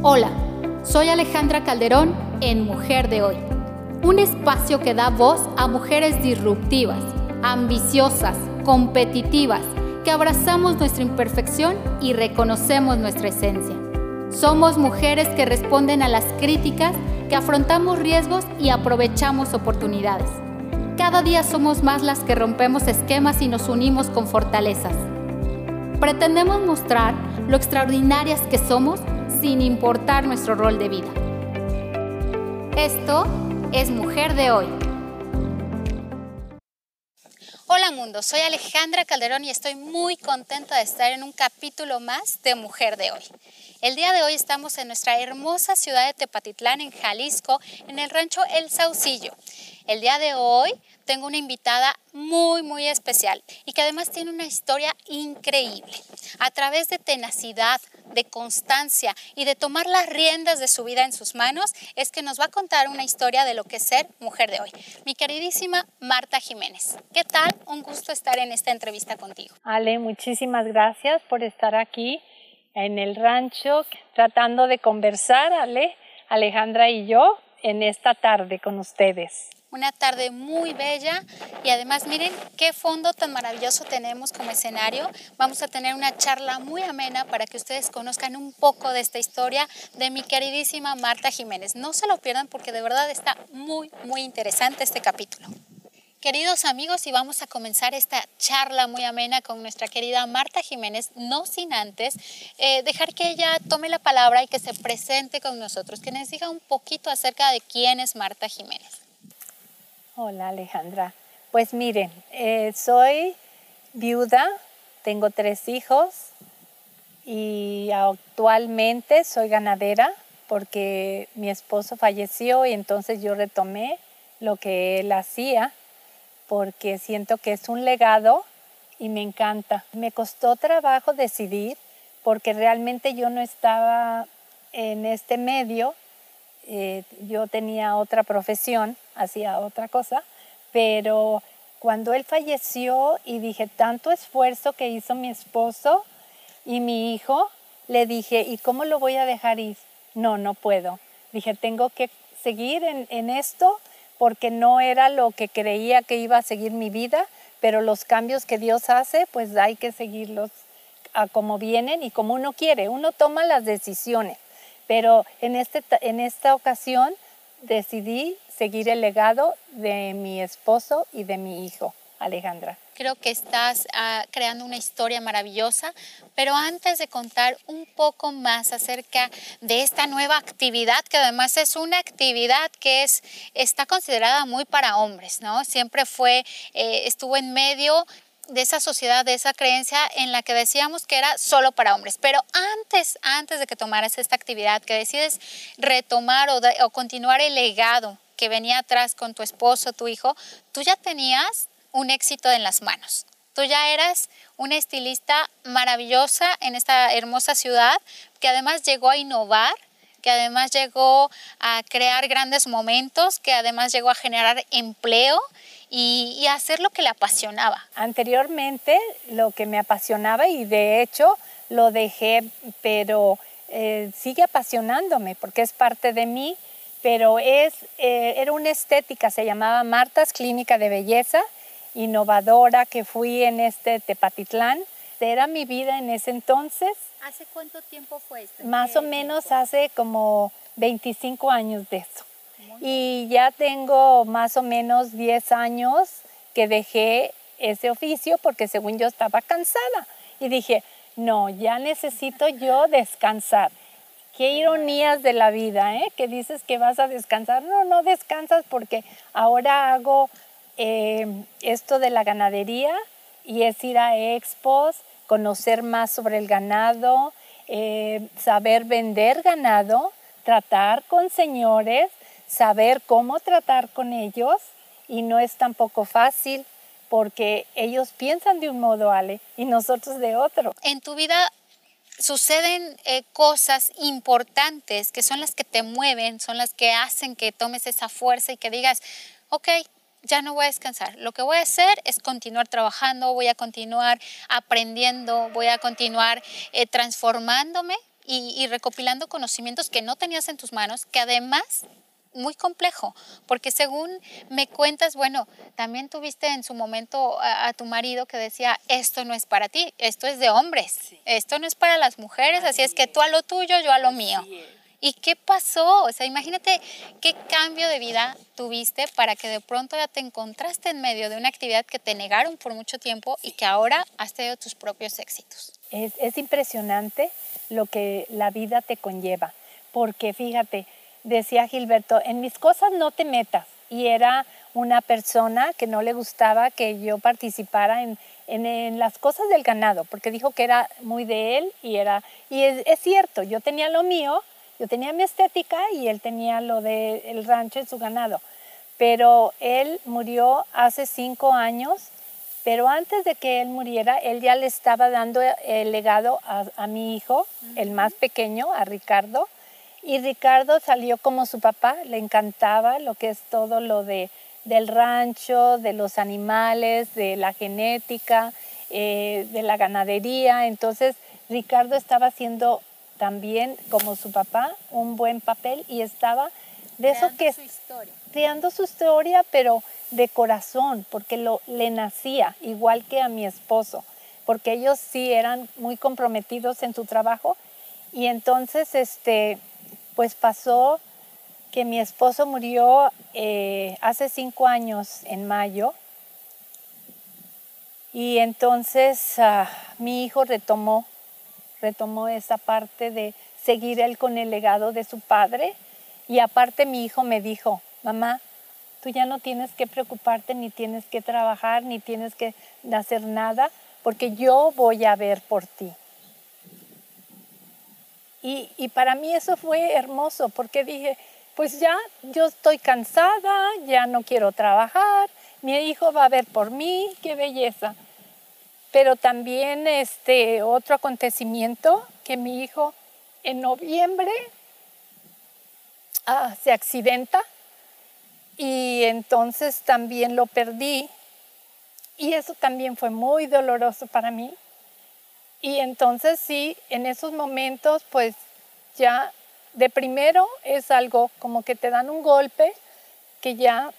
Hola, soy Alejandra Calderón en Mujer de Hoy, un espacio que da voz a mujeres disruptivas, ambiciosas, competitivas, que abrazamos nuestra imperfección y reconocemos nuestra esencia. Somos mujeres que responden a las críticas, que afrontamos riesgos y aprovechamos oportunidades. Cada día somos más las que rompemos esquemas y nos unimos con fortalezas. Pretendemos mostrar lo extraordinarias que somos sin importar nuestro rol de vida. Esto es Mujer de Hoy. Hola mundo, soy Alejandra Calderón y estoy muy contenta de estar en un capítulo más de Mujer de Hoy. El día de hoy estamos en nuestra hermosa ciudad de Tepatitlán, en Jalisco, en el rancho El Saucillo. El día de hoy tengo una invitada muy, muy especial y que además tiene una historia increíble. A través de tenacidad, de constancia y de tomar las riendas de su vida en sus manos, es que nos va a contar una historia de lo que es ser mujer de hoy. Mi queridísima Marta Jiménez, ¿qué tal? Un gusto estar en esta entrevista contigo. Ale, muchísimas gracias por estar aquí en el rancho tratando de conversar, Ale, Alejandra y yo, en esta tarde con ustedes una tarde muy bella y además miren qué fondo tan maravilloso tenemos como escenario. Vamos a tener una charla muy amena para que ustedes conozcan un poco de esta historia de mi queridísima Marta Jiménez. No se lo pierdan porque de verdad está muy, muy interesante este capítulo. Queridos amigos, y vamos a comenzar esta charla muy amena con nuestra querida Marta Jiménez, no sin antes eh, dejar que ella tome la palabra y que se presente con nosotros, que nos diga un poquito acerca de quién es Marta Jiménez. Hola Alejandra. Pues miren, eh, soy viuda, tengo tres hijos y actualmente soy ganadera porque mi esposo falleció y entonces yo retomé lo que él hacía porque siento que es un legado y me encanta. Me costó trabajo decidir porque realmente yo no estaba en este medio, eh, yo tenía otra profesión hacía otra cosa, pero cuando él falleció y dije tanto esfuerzo que hizo mi esposo y mi hijo, le dije, ¿y cómo lo voy a dejar ir? No, no puedo. Dije, tengo que seguir en, en esto porque no era lo que creía que iba a seguir mi vida, pero los cambios que Dios hace, pues hay que seguirlos a como vienen y como uno quiere. Uno toma las decisiones, pero en, este, en esta ocasión decidí seguir el legado de mi esposo y de mi hijo, Alejandra. Creo que estás ah, creando una historia maravillosa, pero antes de contar un poco más acerca de esta nueva actividad, que además es una actividad que es, está considerada muy para hombres, ¿no? Siempre fue, eh, estuvo en medio de esa sociedad, de esa creencia en la que decíamos que era solo para hombres. Pero antes, antes de que tomaras esta actividad, que decides retomar o, o continuar el legado que venía atrás con tu esposo, tu hijo, tú ya tenías un éxito en las manos. Tú ya eras una estilista maravillosa en esta hermosa ciudad que además llegó a innovar, que además llegó a crear grandes momentos, que además llegó a generar empleo y, hacer lo que le apasionaba. Anteriormente lo que me apasionaba y de hecho lo dejé, pero eh, sigue apasionándome porque es parte de mí pero es, eh, era una estética, se llamaba Marta's Clínica de Belleza, innovadora que fui en este Tepatitlán. Era mi vida en ese entonces. ¿Hace cuánto tiempo fue esto? Más o menos hace como 25 años de eso. Y ya tengo más o menos 10 años que dejé ese oficio porque según yo estaba cansada. Y dije, no, ya necesito yo descansar. Qué ironías de la vida, ¿eh? Que dices que vas a descansar. No, no descansas porque ahora hago eh, esto de la ganadería y es ir a expos, conocer más sobre el ganado, eh, saber vender ganado, tratar con señores, saber cómo tratar con ellos y no es tampoco fácil porque ellos piensan de un modo, Ale, y nosotros de otro. En tu vida suceden eh, cosas importantes que son las que te mueven, son las que hacen que tomes esa fuerza y que digas, ok, ya no voy a descansar. Lo que voy a hacer es continuar trabajando, voy a continuar aprendiendo, voy a continuar eh, transformándome y, recopilando conocimientos que no tenías en tus manos, que además muy complejo, porque según me cuentas, bueno, también tuviste en su momento a, tu marido que decía, esto no es para ti, esto es de hombres, esto no es para las mujeres, así, es que tú a lo tuyo, yo a lo mío. ¿Y qué pasó? O sea, imagínate qué cambio de vida tuviste para que de pronto ya te encontraste en medio de una actividad que te negaron por mucho tiempo y que ahora has tenido tus propios éxitos. Es, es impresionante lo que la vida te conlleva, porque fíjate, decía Gilberto, en mis cosas no te metas. Y era una persona que no le gustaba que yo participara en, en, las cosas del ganado, porque dijo que era muy de él y era, y es, es cierto, yo tenía lo mío, yo tenía mi estética y él tenía lo del rancho y su ganado. Pero él murió hace cinco años, pero antes de que él muriera, él ya le estaba dando el legado a, mi hijo, el más pequeño, a Ricardo. Y Ricardo salió como su papá, le encantaba lo que es todo lo de, del rancho, de los animales, de la genética, eh, de la ganadería. Entonces Ricardo estaba haciendo también, como su papá, un buen papel y estaba de eso que... Su historia. Creando su historia, pero de corazón, porque lo, le nacía, igual que a mi esposo, porque ellos sí eran muy comprometidos en su trabajo. Y entonces, este, pues pasó que mi esposo murió eh, hace cinco años, en mayo, y entonces ah, mi hijo retomó retomó esa parte de seguir él con el legado de su padre. Y aparte mi hijo me dijo, mamá, tú ya no tienes que preocuparte, ni tienes que trabajar, ni tienes que hacer nada, porque yo voy a ver por ti. Y, y, para mí eso fue hermoso, porque dije, pues ya yo estoy cansada, ya no quiero trabajar, mi hijo va a ver por mí, qué belleza. Pero también este otro acontecimiento que mi hijo en noviembre ah, se accidenta y entonces también lo perdí y eso también fue muy doloroso para mí. Y entonces sí, en esos momentos pues ya de primero es algo como que te dan un golpe que ya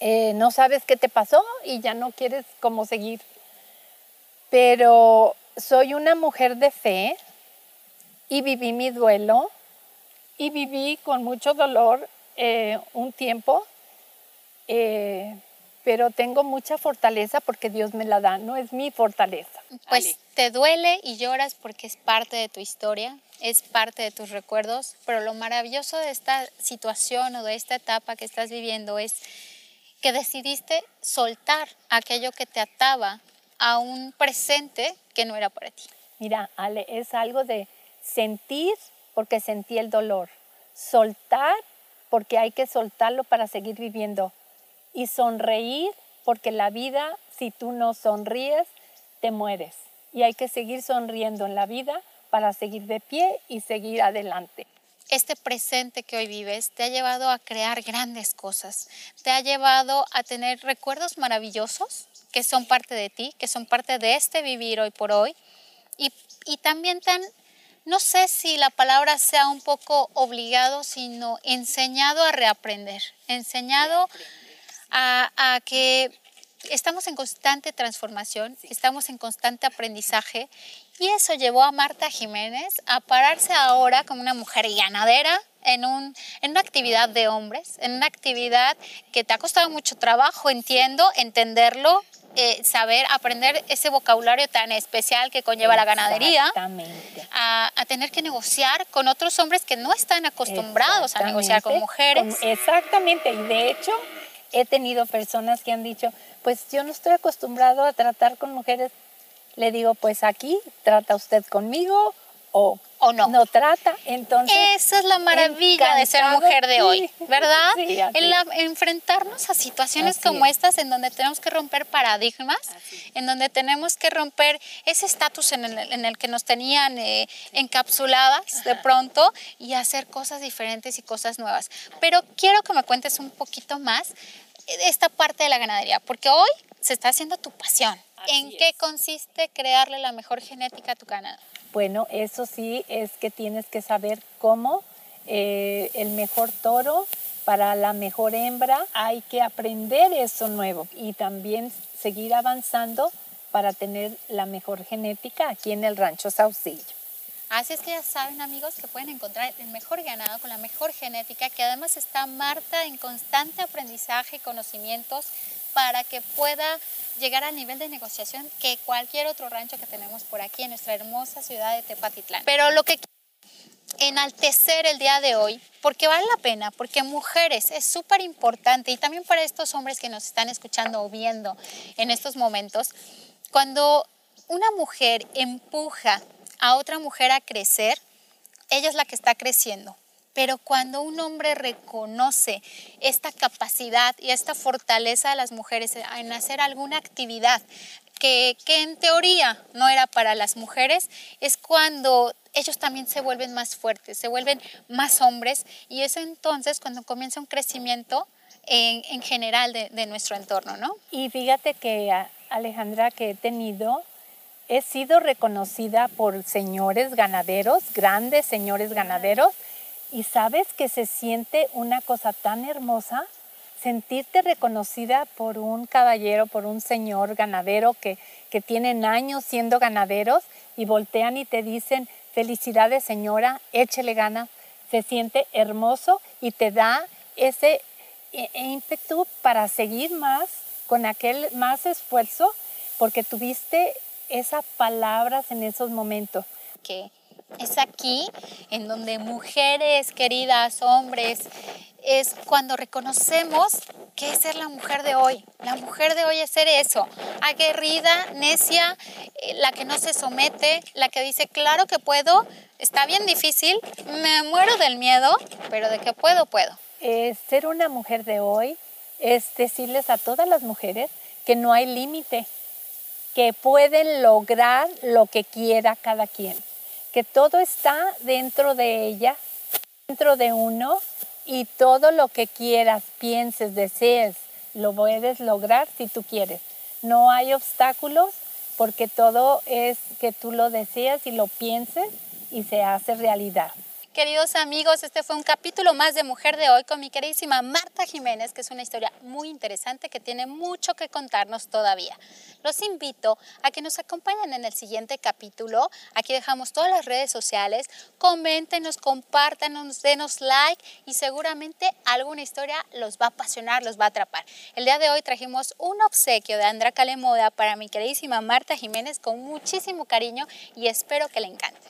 eh, no sabes qué te pasó y ya no quieres como seguir pero soy una mujer de fe y viví mi duelo y viví con mucho dolor eh, un tiempo, eh, pero tengo mucha fortaleza porque Dios me la da, no es mi fortaleza. Pues te duele y lloras porque es parte de tu historia, es parte de tus recuerdos, pero lo maravilloso de esta situación o de esta etapa que estás viviendo es que decidiste soltar aquello que te ataba a un presente que no era para ti. Mira, Ale, es algo de sentir porque sentí el dolor, soltar porque hay que soltarlo para seguir viviendo y sonreír porque la vida, si tú no sonríes, te mueres. Y hay que seguir sonriendo en la vida para seguir de pie y seguir adelante este presente que hoy vives te ha llevado a crear grandes cosas, te ha llevado a tener recuerdos maravillosos que son parte de ti, que son parte de este vivir hoy por hoy. Y, también tan, no sé si la palabra sea un poco obligado, sino enseñado a reaprender, enseñado a, a que estamos en constante transformación, estamos en constante aprendizaje y eso llevó a Marta Jiménez a pararse ahora como una mujer ganadera en, un, en una actividad de hombres, en una actividad que te ha costado mucho trabajo, entiendo, entenderlo, eh, saber, aprender ese vocabulario tan especial que conlleva la ganadería, a, a, tener que negociar con otros hombres que no están acostumbrados a negociar con mujeres. exactamente, y de hecho he tenido personas que han dicho, pues yo no estoy acostumbrado a tratar con mujeres. Le digo, pues aquí trata usted conmigo o, o no. no trata. Entonces, esa es la maravilla de ser mujer de hoy, ¿verdad? Sí, enfrentarnos a situaciones como estas en donde tenemos que romper paradigmas, en donde tenemos que romper ese estatus en, en el, que nos tenían eh, encapsuladas de pronto y hacer cosas diferentes y cosas nuevas. Pero quiero que me cuentes un poquito más esta parte de la ganadería, porque hoy se está haciendo tu pasión. ¿En qué consiste crearle la mejor genética a tu ganado? Bueno, eso sí es que tienes que saber cómo eh, el mejor toro para la mejor hembra hay que aprender eso nuevo y también seguir avanzando para tener la mejor genética aquí en el rancho Saucillo. Así es que ya saben amigos que pueden encontrar el mejor ganado con la mejor genética, que además está Marta en constante aprendizaje y conocimientos para que pueda llegar al nivel de negociación que cualquier otro rancho que tenemos por aquí en nuestra hermosa ciudad de Tepatitlán. Pero lo que enaltecer el día de hoy, porque vale la pena, porque mujeres es súper importante y también para estos hombres que nos están escuchando o viendo en estos momentos, cuando una mujer empuja a otra mujer a crecer, ella es la que está creciendo. Pero cuando un hombre reconoce esta capacidad y esta fortaleza de las mujeres en hacer alguna actividad que, que, en teoría no era para las mujeres, es cuando ellos también se vuelven más fuertes, se vuelven más hombres y es entonces cuando comienza un crecimiento en, en general de, de nuestro entorno, ¿no? Y fíjate que Alejandra, que he tenido he sido reconocida por señores ganaderos, grandes señores ganaderos, y sabes que se siente una cosa tan hermosa, sentirte reconocida por un caballero, por un señor ganadero que, que tienen años siendo ganaderos y voltean y te dicen, felicidades señora, échele gana, se siente hermoso y te da ese e, e ímpetu para seguir más con aquel más esfuerzo porque tuviste esas palabras en esos momentos. Que es aquí en donde mujeres queridas, hombres, es cuando reconocemos que es ser la mujer de hoy. La mujer de hoy es ser eso, aguerrida, necia, eh, la que no se somete, la que dice, claro que puedo, está bien difícil, me muero del miedo, pero de que puedo, puedo. ser una mujer de hoy es decirles a todas las mujeres que no hay límite, que pueden lograr lo que quiera cada quien, que todo está dentro de ella, dentro de uno y todo lo que quieras, pienses, desees, lo puedes lograr si tú quieres. No hay obstáculos porque todo es que tú lo deseas y lo pienses y se hace realidad. Queridos amigos, este fue un capítulo más de Mujer de Hoy con mi queridísima Marta Jiménez, que es una historia muy interesante que tiene mucho que contarnos todavía. Los invito a que nos acompañen en el siguiente capítulo. Aquí dejamos todas las redes sociales. Coméntenos, compártanos, denos like y seguramente alguna historia los va a apasionar, los va a atrapar. El día de hoy trajimos un obsequio de Andra Calemoda para mi queridísima Marta Jiménez con muchísimo cariño y espero que le encante.